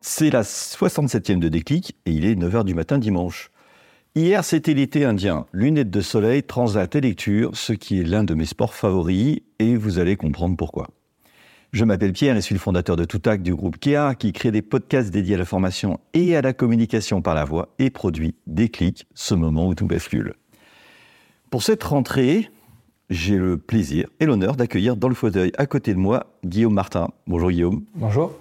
C'est la 67e de Déclic et il est 9h du matin dimanche. Hier, c'était l'été indien, lunettes de soleil, transat et lecture, ce qui est l'un de mes sports favoris et vous allez comprendre pourquoi. Je m'appelle Pierre et suis le fondateur de Toutac du groupe KEA qui crée des podcasts dédiés à la formation et à la communication par la voix et produit Déclic, ce moment où tout bascule. Pour cette rentrée, j'ai le plaisir et l'honneur d'accueillir dans le fauteuil à côté de moi Guillaume Martin. Bonjour Guillaume. Bonjour.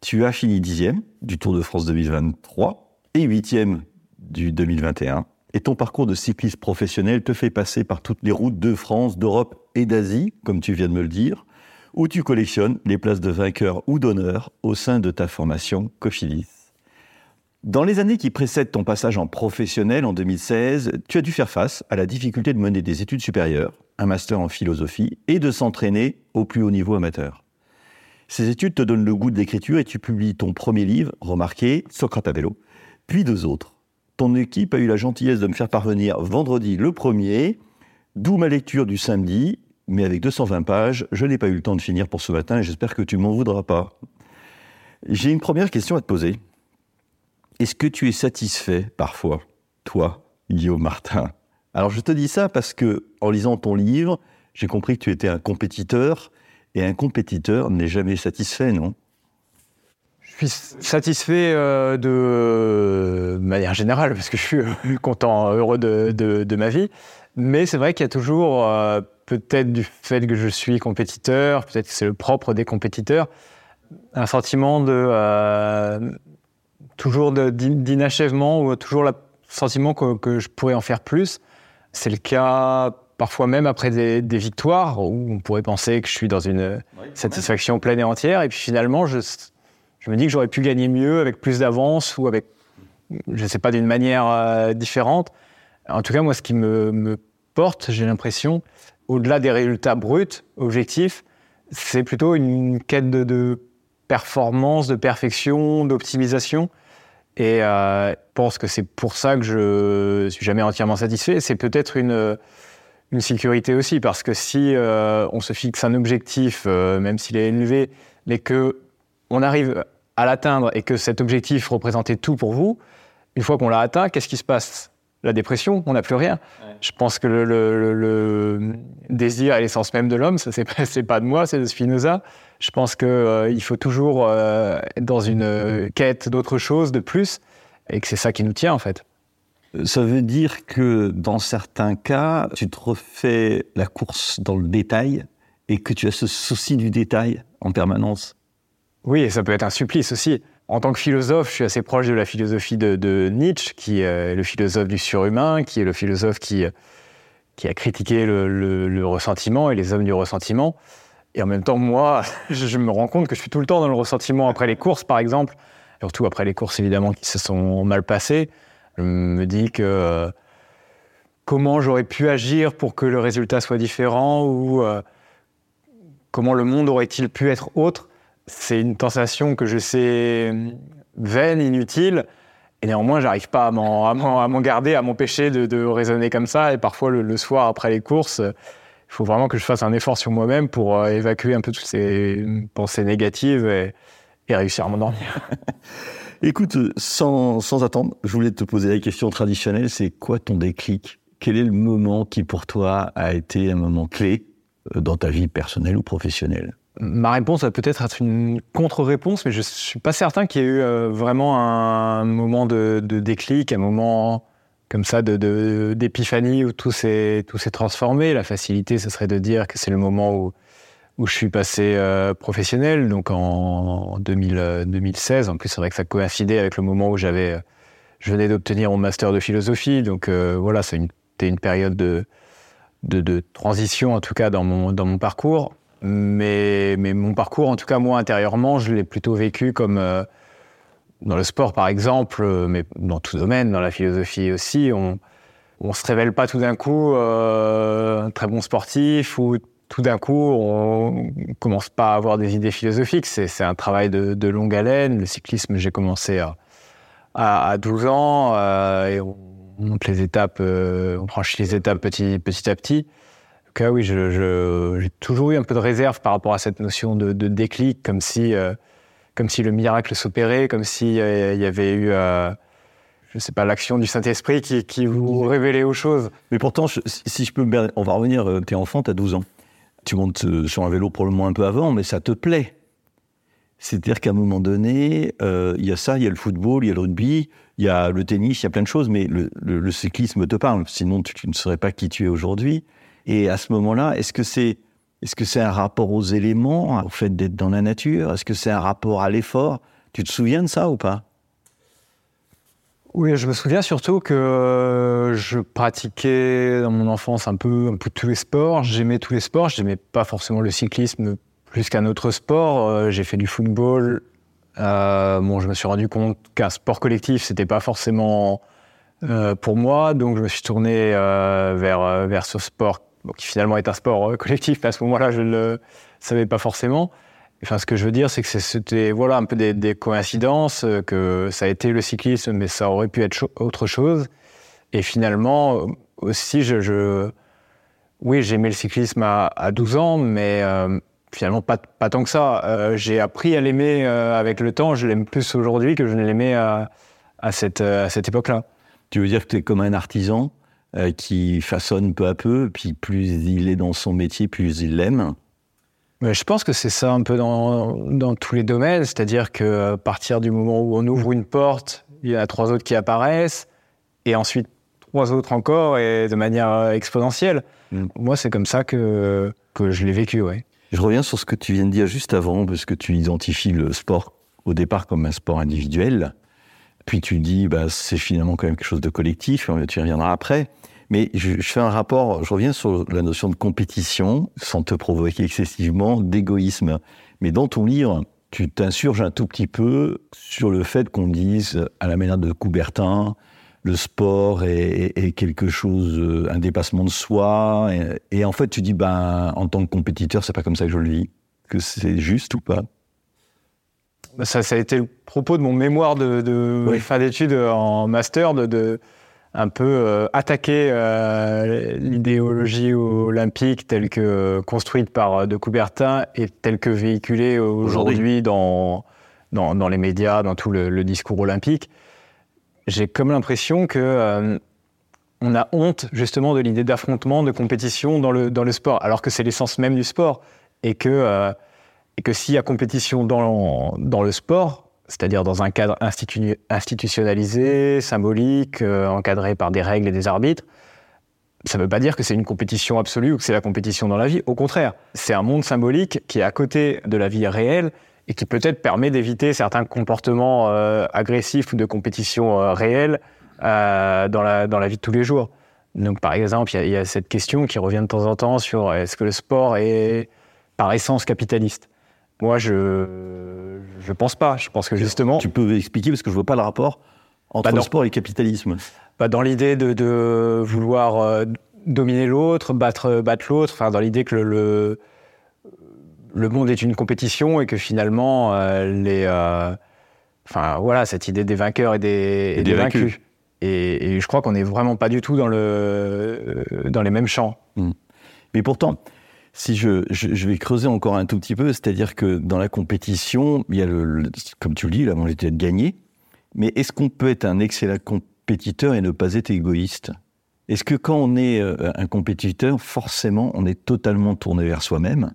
Tu as fini dixième du Tour de France 2023 et huitième du 2021. Et ton parcours de cycliste professionnel te fait passer par toutes les routes de France, d'Europe et d'Asie, comme tu viens de me le dire, où tu collectionnes les places de vainqueur ou d'honneur au sein de ta formation Cofidis. Dans les années qui précèdent ton passage en professionnel en 2016, tu as dû faire face à la difficulté de mener des études supérieures, un master en philosophie, et de s'entraîner au plus haut niveau amateur. Ces études te donnent le goût de l'écriture et tu publies ton premier livre, remarqué, Socrate à vélo, puis deux autres. Ton équipe a eu la gentillesse de me faire parvenir vendredi le premier, d'où ma lecture du samedi, mais avec 220 pages, je n'ai pas eu le temps de finir pour ce matin et j'espère que tu m'en voudras pas. J'ai une première question à te poser. Est-ce que tu es satisfait parfois, toi, Guillaume Martin? Alors je te dis ça parce que en lisant ton livre, j'ai compris que tu étais un compétiteur et un compétiteur n'est jamais satisfait, non? Je suis satisfait euh, de manière générale parce que je suis euh, content, heureux de, ma vie. Mais c'est vrai qu'il y a toujours, euh, peut-être du fait que je suis compétiteur, peut-être que c'est le propre des compétiteurs, un sentiment de toujours d'inachèvement ou toujours le sentiment que je pourrais en faire plus. C'est le cas parfois même après des, des victoires où on pourrait penser que je suis dans une satisfaction pleine et entière. Et puis finalement, je, je me dis que j'aurais pu gagner mieux avec plus d'avance ou avec, je ne sais pas, d'une manière euh, différente. En tout cas, moi, ce qui me, me porte, j'ai l'impression, au-delà des résultats bruts, objectifs, c'est plutôt une quête de, de performance, de perfection, d'optimisation. Et euh, je pense que c'est pour ça que je suis jamais entièrement satisfait. C'est peut-être une, une sécurité aussi, parce que si euh, on se fixe un objectif, euh, même s'il est élevé, mais que on arrive à l'atteindre et que cet objectif représentait tout pour vous, une fois qu'on l'a atteint, qu'est-ce qui se passe? La dépression, on n'a plus rien. Je pense que le, le- le- le désir est l'essence même de l'homme, ça c'est pas, de moi, c'est de Spinoza. Je pense qu'il faut toujours euh, être dans une euh, quête d'autre chose, de plus, et que c'est ça qui nous tient en fait. Ça veut dire que dans certains cas, tu te refais la course dans le détail et que tu as ce souci du détail en permanence. Oui, et ça peut être un supplice aussi. En tant que philosophe, je suis assez proche de la philosophie de, Nietzsche, qui est le philosophe du surhumain, qui est le philosophe qui, qui a critiqué le, le- ressentiment et les hommes du ressentiment. Et en même temps, moi, je, je me rends compte que je suis tout le temps dans le ressentiment après les courses, par exemple, surtout après les courses évidemment qui se sont mal passées. Je me dis que euh, comment j'aurais pu agir pour que le résultat soit différent ou euh, comment le monde aurait-il pu être autre? C'est une tentation que je sais euh, vaine, inutile, et néanmoins, j'arrive pas à m'en, garder, à m'empêcher de, raisonner comme ça. Et parfois, le, soir, après les courses, il faut vraiment que je fasse un effort sur moi-même pour évacuer un peu toutes ces pensées négatives et réussir à m'endormir. Écoute, euh, sans, attendre, je voulais te poser la question traditionnelle, c'est quoi ton déclic? Quel est le moment qui pour toi a été un moment clé euh, dans ta vie personnelle ou professionnelle? Ma réponse va peut-être être une contre-réponse, mais je suis pas certain qu'il y ait eu euh, vraiment un moment de, de déclic, un moment comme ça de- de- d'épiphanie où tout s'est transformé. La facilité, ce serait de dire que c'est le moment où où je suis passé euh, professionnel, donc en 2000, euh, 2016. En plus, c'est vrai que ça coïncidait avec le moment où j'avais, euh, je venais d'obtenir mon master de philosophie. Donc voilà, c'était une période de, de, transition, en tout cas dans mon, dans mon parcours. Mais, mais mon parcours, en tout cas moi intérieurement, je l'ai plutôt vécu comme dans le sport par exemple, mais dans tout domaine, dans la philosophie aussi. On, on se révèle pas tout d'un coup un très bon sportif ou tout d'un coup on commence pas à avoir des idées philosophiques. C'est, un travail de, de longue haleine. Le cyclisme, j'ai commencé à, à, à 12 ans euh, et on monte les étapes, euh, on franchit les étapes petit, petit à petit. Donc ah oui, j'ai toujours eu un peu de réserve par rapport à cette notion de, de déclic, comme si, euh, comme si le miracle s'opérait, comme s'il y avait eu, je sais pas, l'action du Saint-Esprit qui, qui vous révélait aux choses. Mais pourtant, je- si je peux on va revenir, euh, t'es enfant, t'as 12 ans. Tu montes euh, sur un vélo probablement un peu avant, mais ça te plaît. C'est-à-dire qu'à un moment donné, euh, il y a ça, il y a le football, il y a le rugby, il y a le tennis, il y a plein de choses, mais le, cyclisme te parle. Sinon, tu, tu ne serais pas qui tu es aujourd'hui. Et à ce moment-là, est-ce que c'est est-ce que c'est un rapport aux éléments, au fait d'être dans la nature? Est-ce que c'est un rapport à l'effort? Tu te souviens de ça ou pas? Oui, je me souviens surtout que euh, je pratiquais dans mon enfance un peu, tous les sports. J'aimais tous les sports. J'aimais pas forcément le cyclisme plus qu'un autre sport. Euh, J'ai fait du football. Euh, bon, je me suis rendu compte qu'un sport collectif, c'était pas forcément pour moi. Donc, je me suis tourné vers, vers ce sport qui finalement est un sport collectif. Mais à ce moment-là, je ne le savais pas forcément. Enfin, ce que je veux dire, c'est que c'était voilà un peu des, coïncidences, euh, que ça a été le cyclisme, mais ça aurait pu être autre chose. Et finalement, euh, aussi, oui, j'ai aimé le cyclisme à, à 12 ans, mais euh, finalement pas, tant que ça. J'ai appris à l'aimer avec le temps. Je l'aime plus aujourd'hui que je ne l'aimais à, cette, à cette époque-là. Tu veux dire que tu es comme un artisan qui façonne peu à peu, puis plus il est dans son métier, plus il l'aime? Mais je pense que c'est ça un peu dans, dans tous les domaines, c'est-à-dire que à partir du moment où on ouvre une porte, il y en a trois autres qui apparaissent, et ensuite trois autres encore, et de manière euh, exponentielle. Mm. Moi, c'est comme ça que, que je l'ai vécu, ouais. Je reviens sur ce que tu viens de dire juste avant, parce que tu identifies le sport au départ comme un sport individuel. Puis tu dis, bah, c'est finalement quand même quelque chose de collectif, euh, tu y reviendras après. Mais je, je fais un rapport, je reviens sur la notion de compétition, sans te provoquer excessivement, d'égoïsme. Mais dans ton livre, tu t'insurges un tout petit peu sur le fait qu'on dise, à la manière de Coubertin, le sport est, est- est quelque chose, euh, un dépassement de soi. Et, et en fait, tu dis, ben, en tant que compétiteur, c'est pas comme ça que je le vis. Que c'est juste ou pas? Ça, ça a été le propos de mon mémoire de, de Oui. fin d'études en master, de, de un peu euh, attaquer euh, l'idéologie olympique telle que euh, construite par de Coubertin et telle que véhiculée aujourd'hui dans, dans, dans les médias, dans tout le, le discours olympique. J'ai comme l'impression que on a honte justement de l'idée d'affrontement, de compétition dans le, dans le sport, alors que c'est l'essence même du sport et que et que s'il y a compétition dans, dans le sport, c'est-à-dire dans un cadre institu- institutionnalisé, symbolique, euh, encadré par des règles et des arbitres, ça ne veut pas dire que c'est une compétition absolue ou que c'est la compétition dans la vie. Au contraire, c'est un monde symbolique qui est à côté de la vie réelle et qui peut-être permet d'éviter certains comportements euh, agressifs ou de compétition euh, réelle dans, la, dans la vie de tous les jours. Donc, par exemple, il y, a cette question qui revient de temps en temps sur est-ce que le sport est par essence capitaliste? Moi, je je pense pas. Je pense que justement, Tu peux expliquer parce que je vois pas le rapport entre Bah le sport et le capitalisme. bah, dans l'idée de, de vouloir euh, dominer l'autre, battre, battre l'autre, enfin, dans l'idée que le, le, le monde est une compétition et que finalement, euh, les, euh, enfin, voilà, cette idée des vainqueurs et des, et Et des des vaincus. vaincus. Et, et je crois qu'on n'est vraiment pas du tout dans, le, euh, dans les mêmes champs. Mais pourtant, si je, vais creuser encore un tout petit peu, c'est-à-dire que dans la compétition, il y a le, comme tu le dis, la volonté de gagner. Mais est-ce qu'on peut être un excellent compétiteur et ne pas être égoïste? Est-ce que quand on est euh, un compétiteur, forcément, on est totalement tourné vers soi-même?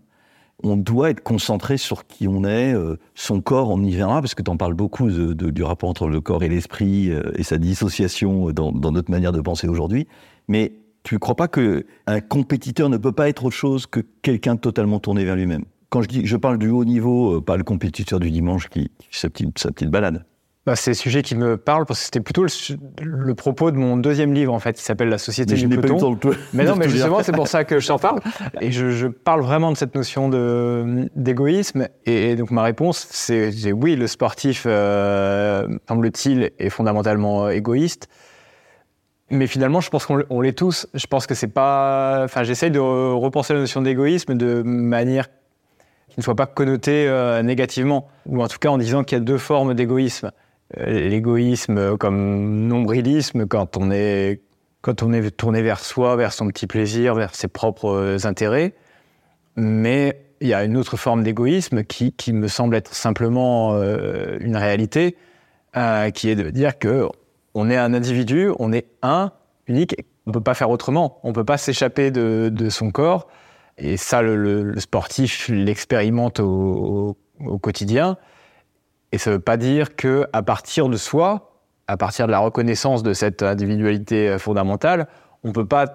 On doit être concentré sur qui on est, euh, son corps, on y viendra, parce que tu en parles beaucoup du rapport entre le corps et l'esprit euh, et sa dissociation dans, dans notre manière de penser aujourd'hui. Mais tu ne crois pas que un compétiteur ne peut pas être autre chose que quelqu'un totalement tourné vers lui-même? Quand je dis, je parle du haut niveau, euh, pas le compétiteur du dimanche qui, fait sa petite, sa petite balade. Bah, c'est le sujet qui me parle parce que c'était plutôt le, propos de mon deuxième livre en fait, qui s'appelle La société Mais du n'ai pas eu le peloton. Mais non, mais justement, c'est pour ça que je t'en parle. Et je, je parle vraiment de cette notion de- d'égoïsme. Et, et donc, ma réponse, c'est c'est oui, le sportif, euh, semble-t-il, est fondamentalement euh, égoïste. Mais finalement, je pense qu'on l'est tous. Je pense que c'est pas. Enfin, j'essaye de re- repenser la notion d'égoïsme de manière qui ne soit pas connotée euh, négativement. Ou en tout cas en disant qu'il y a deux formes d'égoïsme. Euh, L'égoïsme comme nombrilisme, quand on est quand on est tourné vers soi, vers son petit plaisir, vers ses propres euh, intérêts. Mais il y a une autre forme d'égoïsme qui, qui me semble être simplement une réalité, qui est de dire que on est un individu, on est un, unique, on ne peut pas faire autrement, on ne peut pas s'échapper de, de son corps. Et ça, le, le- sportif l'expérimente au, au- quotidien. Et ça ne veut pas dire que à partir de soi, à partir de la reconnaissance de cette individualité euh, fondamentale, on ne peut pas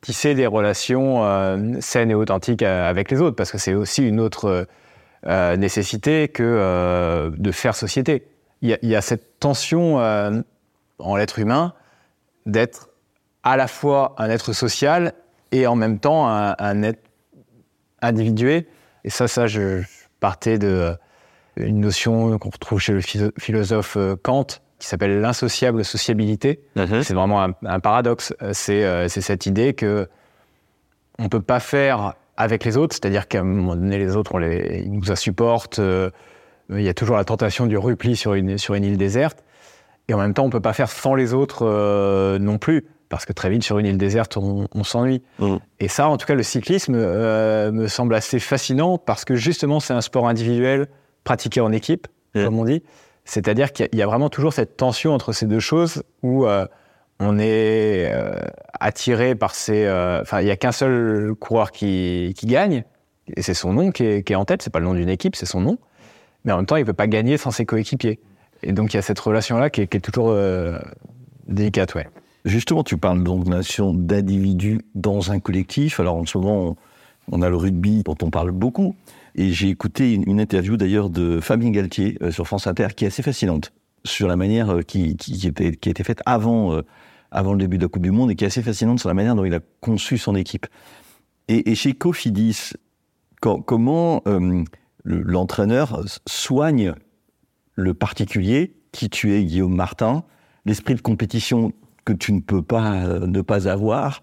tisser des relations euh, saines et authentiques euh, avec les autres, parce que c'est aussi une autre nécessité que de faire société. Il y a, cette tension en l'être humain d'être à la fois un être social et en même temps un, un être individué. Et ça, ça, je, je partais de euh, une notion qu'on retrouve chez le philo- philosophe euh, Kant, qui s'appelle l'insociable sociabilité. C'est vraiment un, un paradoxe. Euh, C'est euh, cette idée que on peut pas faire avec les autres, c'est-à-dire qu'à un moment donné, les autres, on les, ils nous insupportent. euh, il y a toujours la tentation du repli sur une, sur une île déserte. Et en même temps, on peut pas faire sans les autres euh, non plus, parce que très vite, sur une île déserte, on, on s'ennuie. Mhm. Et ça, en tout cas, le cyclisme euh, me semble assez fascinant, parce que justement, c'est un sport individuel pratiqué en équipe, Ouais. comme on dit. C'est-à-dire qu'il y a- il y a vraiment toujours cette tension entre ces deux choses où euh, on est attiré par ces. Enfin, il n'y a qu'un seul coureur qui, qui gagne, et c'est son nom qui est, qui est en tête. C'est pas le nom d'une équipe, c'est son nom. Mais en même temps, il ne peut pas gagner sans ses coéquipiers. Et donc, il y a cette relation-là qui, est- toujours euh, délicate, ouais. Justement, tu parles donc de d'individu dans un collectif. Alors en ce moment, on, a le rugby dont on parle beaucoup. Et j'ai écouté une, interview d'ailleurs de Fabien Galtier euh, sur France Inter qui est assez fascinante sur la manière euh, qui, a été faite avant, le début de la Coupe du Monde et qui est assez fascinante sur la manière dont il a conçu son équipe. Et, chez Cofidis, co- comment le- l'entraîneur soigne le particulier, qui tu es, Guillaume Martin, l'esprit de compétition que tu ne peux pas euh, ne pas avoir,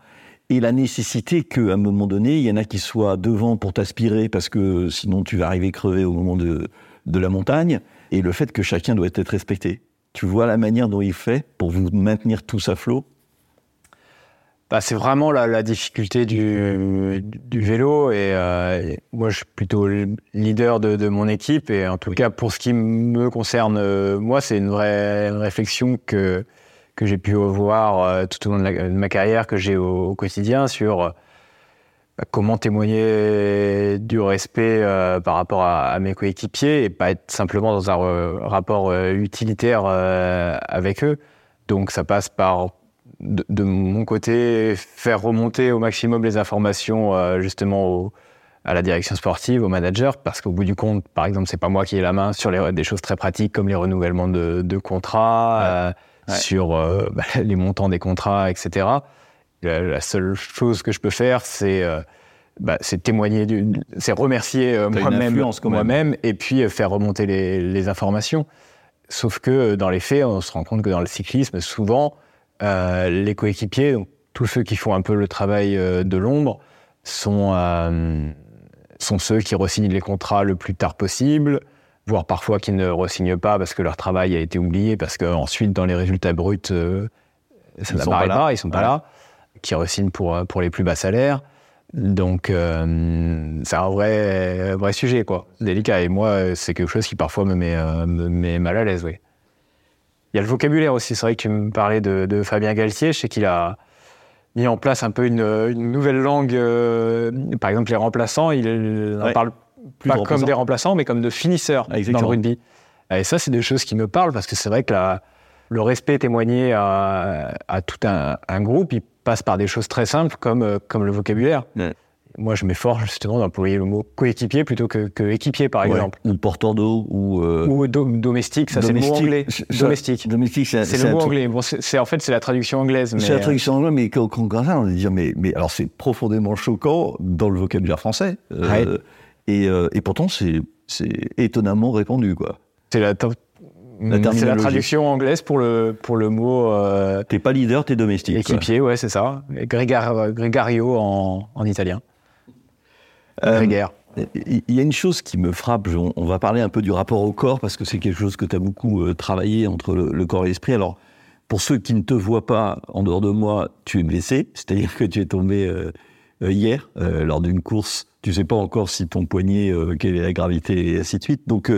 et la nécessité qu'à un moment donné, il y en a qui soient devant pour t'aspirer, parce que sinon tu vas arriver crevé au moment de, de la montagne, et le fait que chacun doit être respecté. Tu vois la manière dont il fait pour vous maintenir tous à flot? Bah, c'est vraiment la, la difficulté du, du vélo. Et euh, moi, je suis plutôt le leader de, de mon équipe. Et en tout cas, pour ce qui me concerne, euh, moi, c'est une vraie réflexion que, que j'ai pu avoir euh, tout au long de, la- de ma carrière, que j'ai au, au quotidien sur bah, comment témoigner du respect par rapport à, à mes coéquipiers et pas être simplement dans un rapport utilitaire avec eux. Donc, ça passe par de, de mon côté, faire remonter au maximum les informations euh, justement au- à la direction sportive, au manager, parce qu'au bout du compte, par exemple, c'est pas moi qui ai la main sur les, des choses très pratiques comme les renouvellements de, de contrats, euh, Ouais. sur euh, bah, les montants des contrats, etc. La, la seule chose que je peux faire, c'est bah, c'est témoigner, c'est remercier moi-même, moi-même, et puis faire remonter les, les informations. Sauf que dans les faits, on se rend compte que dans le cyclisme, souvent, les coéquipiers, donc tous ceux qui font un peu le travail euh, de l'ombre, sont, euh, sont ceux qui re-signent les contrats le plus tard possible, voire parfois qui ne re-signent pas parce que leur travail a été oublié, parce qu'ensuite, dans les résultats bruts, euh, ça n'apparaît pas pas, ils sont pas Ouais. là, qui re-signent pour, euh, pour les plus bas salaires. Donc, euh, c'est un vrai, vrai sujet, quoi. Délicat. Et moi, euh, c'est quelque chose qui parfois me met, euh, me met mal à l'aise, oui. Il y a le vocabulaire aussi. C'est vrai que tu me parlais de, de Fabien Galtier. Je sais qu'il a mis en place un peu une, une nouvelle langue. euh, par exemple, les remplaçants, il en Ouais. parle plus pas de comme des remplaçants. mais comme de finisseurs Ah, dans exactement. le rugby. Et ça, c'est des choses qui me parlent parce que c'est vrai que la- le respect témoigné à, à tout un, un groupe, il passe par des choses très simples comme, euh, comme le vocabulaire. Ouais. Moi, je m'efforce justement d'employer le mot coéquipier plutôt que, que équipier, par Ouais. exemple. Ou porteur d'eau, ou. euh, Ou do- domestique, ça c'est le mot anglais. Ça- Domestique. Domestique, c'est le mot anglais. Bon, c'est en fait, c'est la traduction anglaise. C'est la traduction anglaise, mais quand quand on regarde ça, on va dire, mais, mais alors c'est profondément choquant dans le vocabulaire français. euh, Ouais. et, euh, et pourtant, c'est étonnamment répandu, quoi. c'est la, tra- La c'est la terminologie. traduction anglaise pour le, pour le mot euh, T'es pas leader, t'es domestique. quoi. équipier, ouais, c'est ça. Grégar- Gregario en, en italien. Euh, Grégaire. Il y a une chose qui me frappe, on va parler un peu du rapport au corps, parce que c'est quelque chose que tu as beaucoup euh, travaillé entre le, corps et l'esprit. Alors, pour ceux qui ne te voient pas en dehors de moi, tu es blessé, c'est-à-dire que tu es tombé euh, hier lors d'une course. Tu sais pas encore si ton poignet, quelle est la gravité, et ainsi de suite. Donc,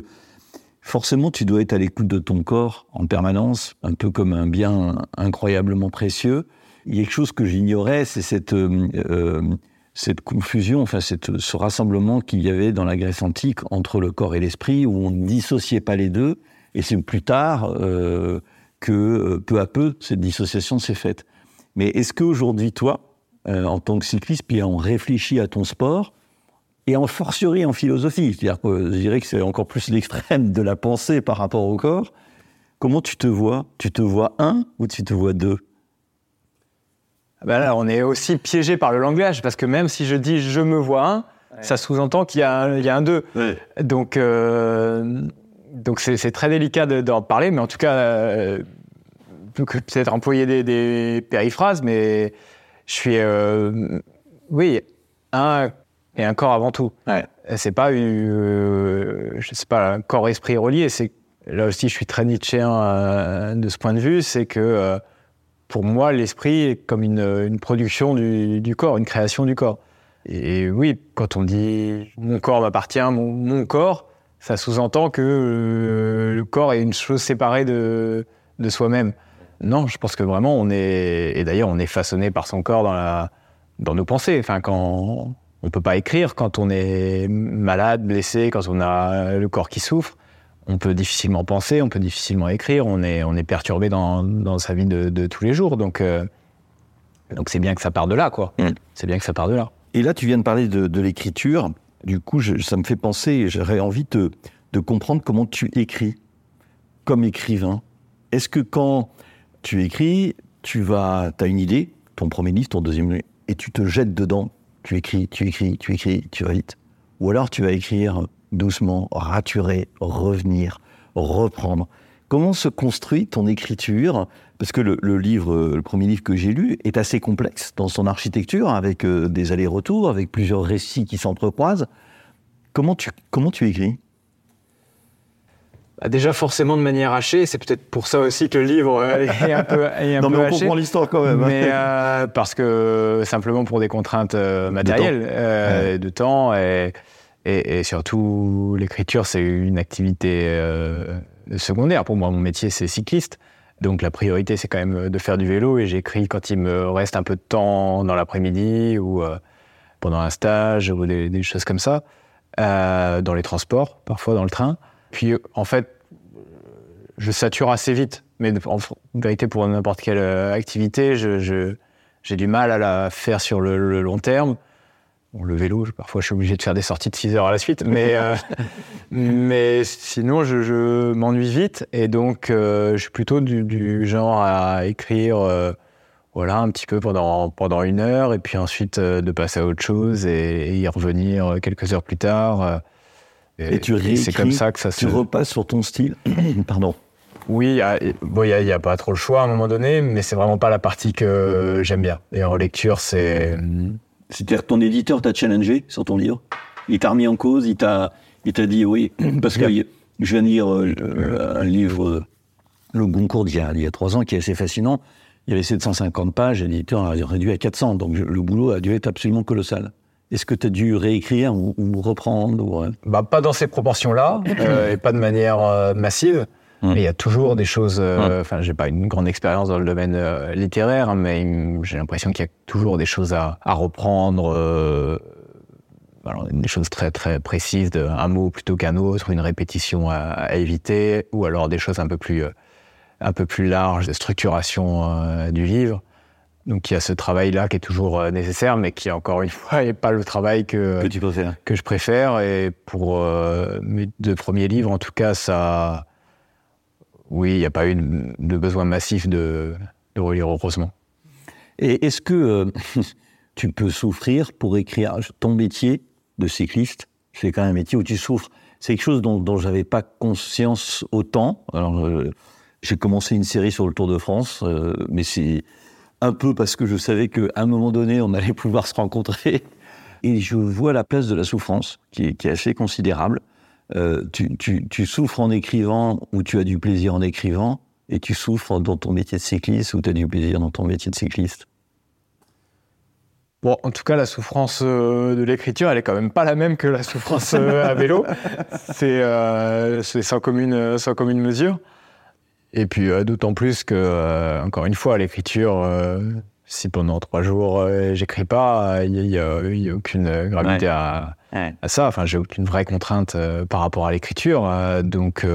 forcément, tu dois être à l'écoute de ton corps en permanence, un peu comme un bien incroyablement précieux. Il y a quelque chose que j'ignorais, c'est cette, euh, euh, cette confusion, enfin ce rassemblement qu'il y avait dans la Grèce antique entre le corps et l'esprit, où on ne dissociait pas les deux, et c'est plus tard euh, que euh, peu à peu cette dissociation s'est faite. Mais est-ce qu'aujourd'hui, toi, euh, en tant que cycliste, puis on réfléchit à ton sport, et en fortiori en philosophie, c'est-à-dire je dirais que c'est encore plus l'extrême de la pensée par rapport au corps, comment tu te vois? Tu te vois un ou tu te vois deux? Ah là, on est aussi piégé par le langage parce que même si je dis je me vois un, ça sous-entend qu'il y, a un- il y a un deux. Donc, euh, donc c'est, très délicat de- d'en parler, mais en tout cas, euh, peut-être employer des, des périphrases, mais je suis, euh, oui, un et un corps avant tout. Ouais. C'est pas, euh, je sais pas, un corps-esprit relié. C'est là aussi, je suis très nietzschéen euh, de ce point de vue, c'est que euh, pour moi, l'esprit est comme une, production du, corps, une création du corps. Et, oui, quand on dit mon corps m'appartient, mon, corps, ça sous-entend que euh, le corps est une chose séparée de, soi-même. Non, je pense que vraiment on est, et d'ailleurs on est façonné par son corps dans, nos pensées. Enfin, quand on peut pas écrire, quand on est malade, blessé, quand on a le corps qui souffre, on peut difficilement penser, on peut difficilement écrire, on est, on est perturbé dans, dans sa vie de, de tous les jours. Donc, euh, donc c'est bien que ça part de là, quoi. Mm. C'est bien que ça part de là. Et là, tu viens de parler de, de l'écriture. Du coup, je- ça me fait penser, j'aurais envie de, de comprendre comment tu écris comme écrivain. Est-ce que quand tu écris, tu vas, as une idée, ton premier livre, ton deuxième livre, et tu te jettes dedans, tu écris, tu écris, tu écris, tu vas vite. Ou alors tu vas écrire doucement, raturer, revenir, reprendre. Comment se construit ton écriture? Parce que le, le livre, le premier livre que j'ai lu, est assez complexe dans son architecture, avec euh, des allers-retours, avec plusieurs récits qui s'entrecroisent. Comment tu, comment tu écris? Bah, déjà forcément de manière hachée, c'est peut-être pour ça aussi que le livre euh, est un peu, est un Non, peu mais on haché. comprend l'histoire quand même. hein. Mais euh, parce que simplement pour des contraintes matérielles, euh, de temps et, et, surtout l'écriture c'est une activité euh, secondaire pour moi. Mon métier c'est cycliste, donc la priorité c'est quand même de faire du vélo et j'écris quand il me reste un peu de temps dans l'après-midi ou euh, pendant un stage ou des, choses comme ça, euh, dans les transports, parfois dans le train. Puis en fait je sature assez vite. Mais en vérité, pour n'importe quelle euh, activité, j'ai du mal à la faire sur le long terme. Bon, le vélo, je- parfois, je suis obligé de faire des sorties de 6 heures à la suite. Mais, euh, mais sinon, je, je m'ennuie vite. Et donc, euh, je suis plutôt du, du genre à écrire euh, voilà, un petit peu pendant, pendant une heure. Et puis ensuite, de passer à autre chose et, et y revenir quelques heures plus tard. Et tu c'est réécris, comme ça que ça se... Tu repasses sur ton style. Pardon. Oui, il bon, n'y a, a pas trop le choix à un moment donné, mais c'est vraiment pas la partie que j'aime bien. Et en lecture, c'est. C'est-à-dire que ton éditeur t'a challengé sur ton livre Il t'a remis en cause Il t'a il t'a dit oui Parce que je viens de lire euh, le- un livre, euh, Le Goncourt, d'il y, a, il y a trois ans, qui est assez fascinant. Il y avait 750 pages, et l'éditeur a réduit à 400. Donc le boulot a dû être absolument colossal. Est-ce que tu as dû réécrire ou, ou reprendre ou, euh, Bah, pas dans ces proportions-là, euh, et pas de manière euh, massive. Mais il y a toujours des choses. euh, Enfin, j'ai pas une grande expérience dans le domaine euh, littéraire, mais j'ai l'impression qu'il y a toujours des choses à, à reprendre. euh, alors, des choses très très précises, de, un mot plutôt qu'un autre, une répétition à, à éviter, ou alors des choses un peu plus, euh, un peu plus larges, de structuration euh, du livre. Donc il y a ce travail-là qui est toujours euh, nécessaire, mais qui encore une fois n'est pas le travail que, Que tu préfères que je préfère. Et pour euh, mes deux premiers livres, en tout cas, ça, oui, il n'y a pas eu de, besoin massif de, relire heureusement. Et est-ce que euh, tu peux souffrir pour écrire ton métier de cycliste? C'est quand même un métier où tu souffres. C'est quelque chose dont, dont j'avais pas conscience autant. Alors, euh, j'ai commencé une série sur le Tour de France, euh, mais c'est un peu parce que je savais qu'à un moment donné, on allait pouvoir se rencontrer. Et je vois la place de la souffrance, qui est assez considérable. Euh, tu, tu- tu souffres en écrivant, ou tu as du plaisir en écrivant, et tu souffres dans ton métier de cycliste, ou tu as du plaisir dans ton métier de cycliste? Bon, en tout cas, la souffrance euh, de l'écriture, elle est quand même pas la même que la souffrance euh, à vélo. C'est euh, c'est sans commune, sans commune mesure. Et puis, euh, d'autant plus que, encore une fois, l'écriture, si pendant trois jours euh, j'écris pas, il n'y a, aucune gravité Ouais. à, Ouais. à ça. Enfin, j'ai aucune vraie contrainte euh, par rapport à l'écriture. euh, donc,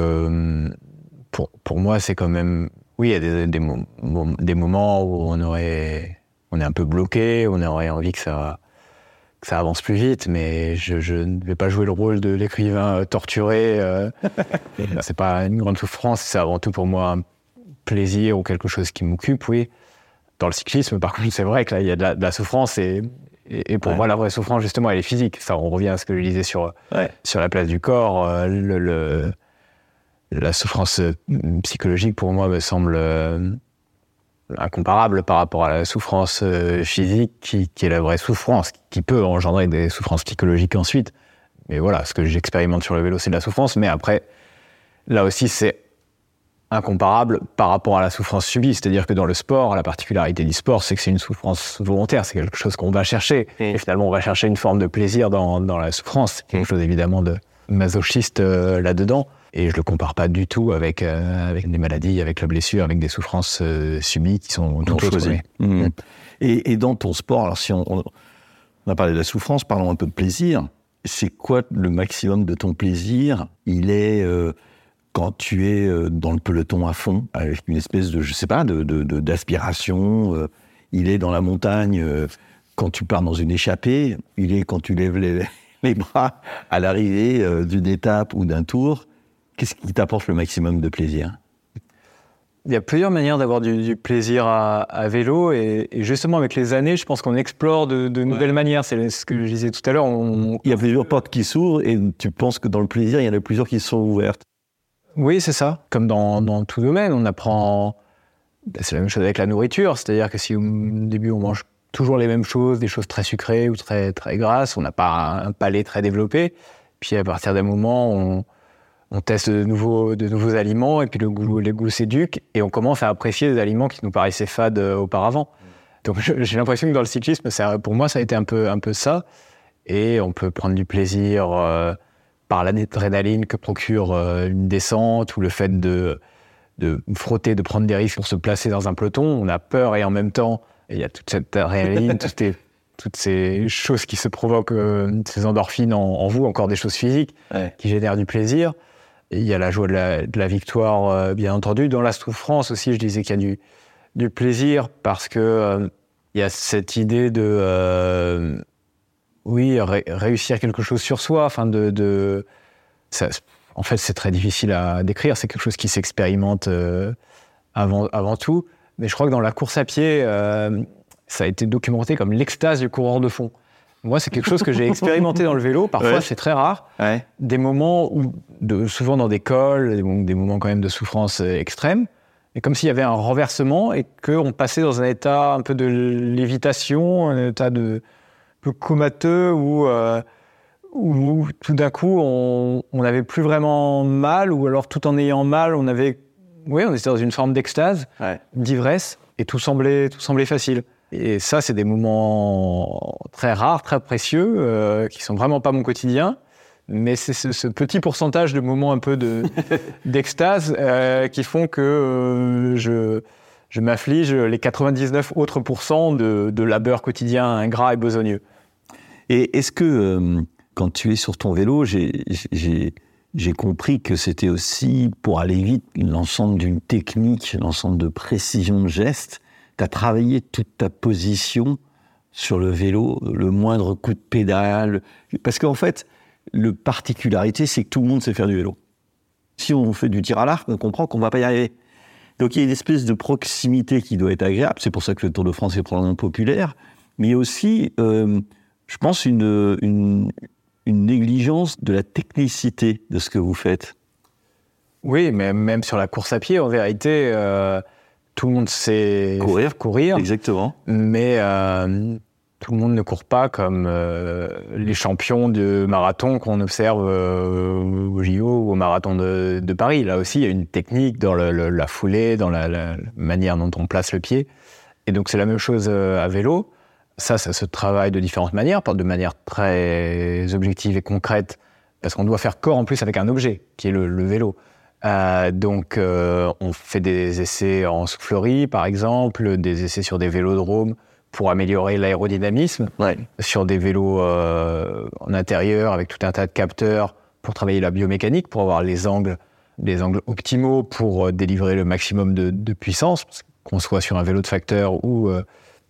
pour, pour moi, c'est quand même. Oui, il y a des, des, mo- mo- des moments où on aurait. On est un peu bloqué, on aurait envie que ça, que ça avance plus vite, mais je, je ne vais pas jouer le rôle de l'écrivain torturé. c'est pas une grande souffrance, c'est avant tout pour moi un plaisir ou quelque chose qui m'occupe, oui. Dans le cyclisme, par contre, c'est vrai que là, il y a de la, de la souffrance et, et, et pour Ouais. moi, la vraie souffrance, justement, elle est physique. Ça, on revient à ce que je disais sur, Ouais. sur la place du corps. euh, le, le- la souffrance euh, psychologique, pour moi, me semble euh, incomparable par rapport à la souffrance physique, qui, qui est la vraie souffrance, qui peut engendrer des souffrances psychologiques ensuite. Mais voilà, ce que j'expérimente sur le vélo, c'est de la souffrance. Mais après, là aussi, c'est incomparable par rapport à la souffrance subie. C'est-à-dire que dans le sport, la particularité du sport, c'est que c'est une souffrance volontaire, c'est quelque chose qu'on va chercher. Et finalement, on va chercher une forme de plaisir dans, dans la souffrance. C'est quelque chose évidemment de masochiste euh, là-dedans. Et je le compare pas du tout avec, euh, avec des maladies, avec la blessure, avec des souffrances euh, subies qui sont Non toutes autres. choisi. oui. Mhm. Et, et dans ton sport, alors si on, on a parlé de la souffrance, parlons un peu de plaisir. C'est quoi le maximum de ton plaisir? Il est quand tu es euh, dans le peloton à fond, avec une espèce de, je sais pas, de, de- de- d'aspiration. euh, il est dans la montagne euh, quand tu pars dans une échappée. Il est quand tu lèves les, les bras à l'arrivée d'une étape ou d'un tour. Qu'est-ce qui t'apporte le maximum de plaisir? Il y a plusieurs manières d'avoir du, du plaisir à, à vélo et, et justement avec les années, je pense qu'on explore de, de nouvelles manières. C'est ce que je disais tout à l'heure. On, Il y a plusieurs portes qui s'ouvrent et tu penses que dans le plaisir, il y en a plusieurs qui sont ouvertes. Oui, c'est ça. Comme dans, tout domaine, on apprend. Ben, C'est la même chose avec la nourriture. C'est-à-dire que si au début on mange toujours les mêmes choses, des choses très sucrées ou très, très grasses, on n'a pas un palais très développé. Puis à partir d'un moment, on, teste de nouveaux, de nouveaux aliments et puis le goût, les goûts s'éduquent et on commence à apprécier des aliments qui nous paraissaient fades euh, auparavant. Donc j'ai l'impression que dans le cyclisme, pour moi, ça a été un peu, un peu ça. Et on peut prendre du plaisir euh, par l'adrénaline que procure euh, une descente ou le fait de, de frotter, de prendre des risques pour se placer dans un peloton. On a peur et en même temps, il y a toute cette adrénaline, toutes, ces, toutes ces choses qui se provoquent, euh, ces endorphines en, en vous, encore des choses physiques Ouais. qui génèrent du plaisir. Et il y a la joie de la, de la victoire, euh, bien entendu. Dans la souffrance aussi, je disais qu'il y a du, du plaisir parce que euh, il y a cette idée de, oui, ré- réussir quelque chose sur soi, enfin de, de ça- en fait, c'est très difficile à décrire. C'est quelque chose qui s'expérimente euh, avant, avant tout. Mais je crois que dans la course à pied, euh, ça a été documenté comme l'extase du coureur de fond. Moi, c'est quelque chose que j'ai expérimenté dans le vélo. Parfois, Ouais. c'est très rare Ouais. des moments où, de, souvent dans des cols, des, mo- des moments quand même de souffrance euh, extrême, et comme s'il y avait un renversement et qu'on passait dans un état un peu de lévitation, un état de peu comateux où, euh, où tout d'un coup on n'avait plus vraiment mal, ou alors tout en ayant mal, on avait, oui, on était dans une forme d'extase, Ouais. d'ivresse, et tout semblait, tout semblait facile. Et ça, c'est des moments très rares, très précieux, euh, qui sont vraiment pas mon quotidien. Mais c'est ce, ce petit pourcentage de moments un peu de- d'extase euh, qui font que euh, je, je m'afflige les 99 autres pourcents de, de labeur quotidien ingrat et besogneux. Et est-ce que euh, quand tu es sur ton vélo, j'ai- compris que c'était aussi, pour aller vite, l'ensemble d'une technique, l'ensemble de précision de gestes. Tu as travaillé toute ta position sur le vélo, le moindre coup de pédale. Parce qu'en fait, le particularité, c'est que tout le monde sait faire du vélo. Si on fait du tir à l'arc, on comprend qu'on va pas y arriver. Donc il y a une espèce de proximité qui doit être agréable. C'est pour ça que le Tour de France est probablement populaire. Mais aussi, euh, je pense, une, une, une négligence de la technicité de ce que vous faites. Oui, mais même sur la course à pied, en vérité, euh, tout le monde sait Courir. courir Exactement. mais euh, tout le monde ne court pas comme euh, les champions de marathon qu'on observe au JO ou au marathon de, de Paris. Là aussi, il y a une technique dans le- le- la foulée, dans la, la manière dont on place le pied. Et donc, c'est la même chose à vélo. Ça, ça se travaille de différentes manières, de manière très objective et concrète, parce qu'on doit faire corps en plus avec un objet, qui est le, le vélo. Euh, donc, euh, on fait des essais en soufflerie, par exemple, des essais sur des vélodromes pour améliorer l'aérodynamisme, Ouais. sur des vélos euh, en intérieur avec tout un tas de capteurs pour travailler la biomécanique, pour avoir les angles, les angles optimaux pour délivrer le maximum de, de puissance, qu'on soit sur un vélo de facteur ou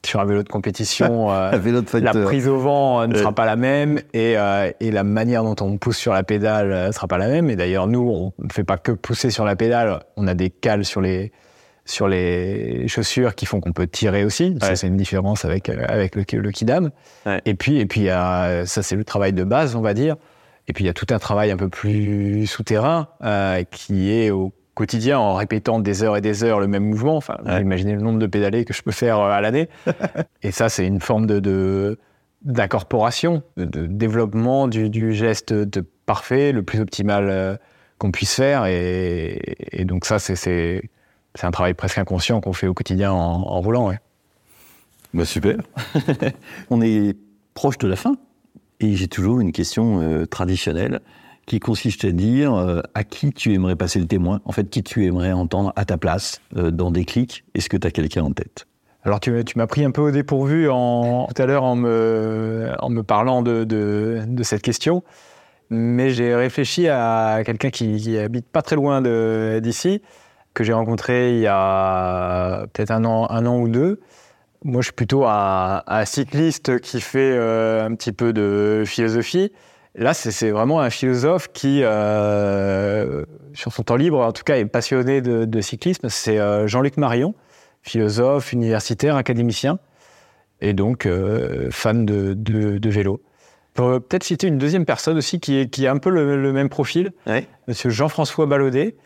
sur un vélo de compétition. euh, Un vélo de la prise au vent euh, ne sera pas la même et, euh, et la manière dont on pousse sur la pédale ne sera pas la même. Et d'ailleurs, nous, on ne fait pas que pousser sur la pédale, on a des cales sur les, sur les chaussures qui font qu'on peut tirer aussi. Ça, c'est une différence avec, euh, avec le, le Kidam. Ouais. Et puis, et puis il y a- ça, c'est le travail de base, on va dire. Et puis, il y a tout un travail un peu plus souterrain euh, qui est au quotidien en répétant des heures et des heures le même mouvement. Enfin, Ouais. imaginez le nombre de pédalés que je peux faire euh, à l'année. et ça, c'est une forme de, de- d'incorporation, de, de développement du, du geste de parfait, le plus optimal euh, qu'on puisse faire. Et, et donc ça, c'est, c'est, c'est un travail presque inconscient qu'on fait au quotidien en, en roulant. ouais. Bah, super. On est proche de la fin. Et j'ai toujours une question euh, traditionnelle qui consiste à dire euh, à qui tu aimerais passer le témoin, en fait, qui tu aimerais entendre à ta place euh, dans des clics. Est-ce que tu as quelqu'un en tête? Alors tu, tu m'as pris un peu au dépourvu en, tout à l'heure en me, en me parlant de, de, cette question, mais j'ai réfléchi à quelqu'un qui, habite pas très loin d'ici, que j'ai rencontré il y a peut-être un an, un an ou deux. Moi, je suis plutôt un, un cycliste qui fait euh, un petit peu de philosophie. Là, c'est vraiment un philosophe qui, euh, sur son temps libre, en tout cas, est passionné de, de cyclisme. C'est euh, Jean-Luc Marion philosophe, universitaire, académicien, et donc euh, fan de, de- de vélo. Pour peut-être citer une deuxième personne aussi qui, est, qui a un peu le, le même profil, Ouais. Monsieur Jean-François Ballaudet,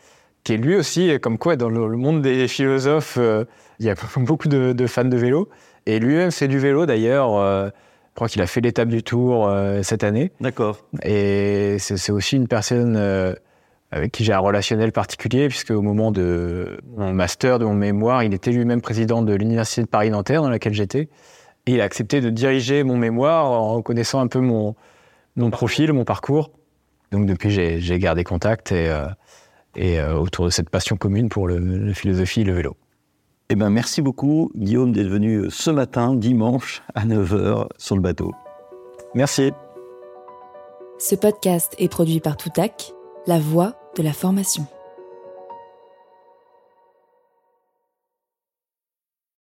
qui est lui aussi, comme quoi dans le, le monde des philosophes, il y a beaucoup de, de fans de vélo, et lui-même fait du vélo d'ailleurs. Je crois qu'il a fait l'étape du Tour euh, cette année. D'accord. Et c'est aussi une personne euh, avec qui j'ai un relationnel particulier, puisque au moment de mon master, de mon mémoire, il était lui-même président de l'Université de Paris-Nanterre, dans laquelle j'étais. Et il a accepté de diriger mon mémoire en reconnaissant un peu mon, mon profil, mon parcours. Donc depuis, j'ai j'ai gardé contact et, euh, et euh, autour de cette passion commune pour le, la philosophie et le vélo. Eh ben, merci beaucoup, Guillaume, d'être venu ce matin, dimanche, à 9h, sur le bateau. Merci. Ce podcast est produit par Toutac, la voix de la formation.